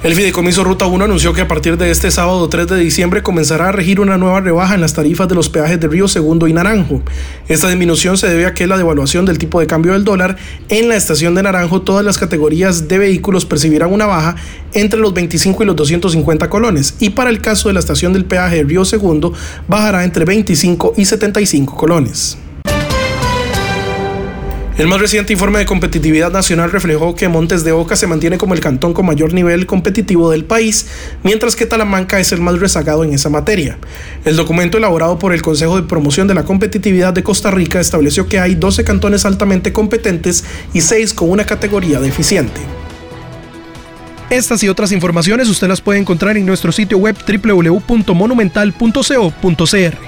El Fideicomiso Ruta 1 anunció que a partir de este sábado 3 de diciembre comenzará a regir una nueva rebaja en las tarifas de los peajes de Río Segundo y Naranjo. Esta disminución se debe a que la devaluación del tipo de cambio del dólar en la estación de Naranjo todas las categorías de vehículos percibirán una baja entre los 25 y los 250 colones y para el caso de la estación del peaje de Río Segundo bajará entre 25 y 75 colones. El más reciente informe de competitividad nacional reflejó que Montes de Oca se mantiene como el cantón con mayor nivel competitivo del país, mientras que Talamanca es el más rezagado en esa materia. El documento elaborado por el Consejo de Promoción de la Competitividad de Costa Rica estableció que hay 12 cantones altamente competentes y 6 con una categoría deficiente. Estas y otras informaciones usted las puede encontrar en nuestro sitio web www.monumental.co.cr.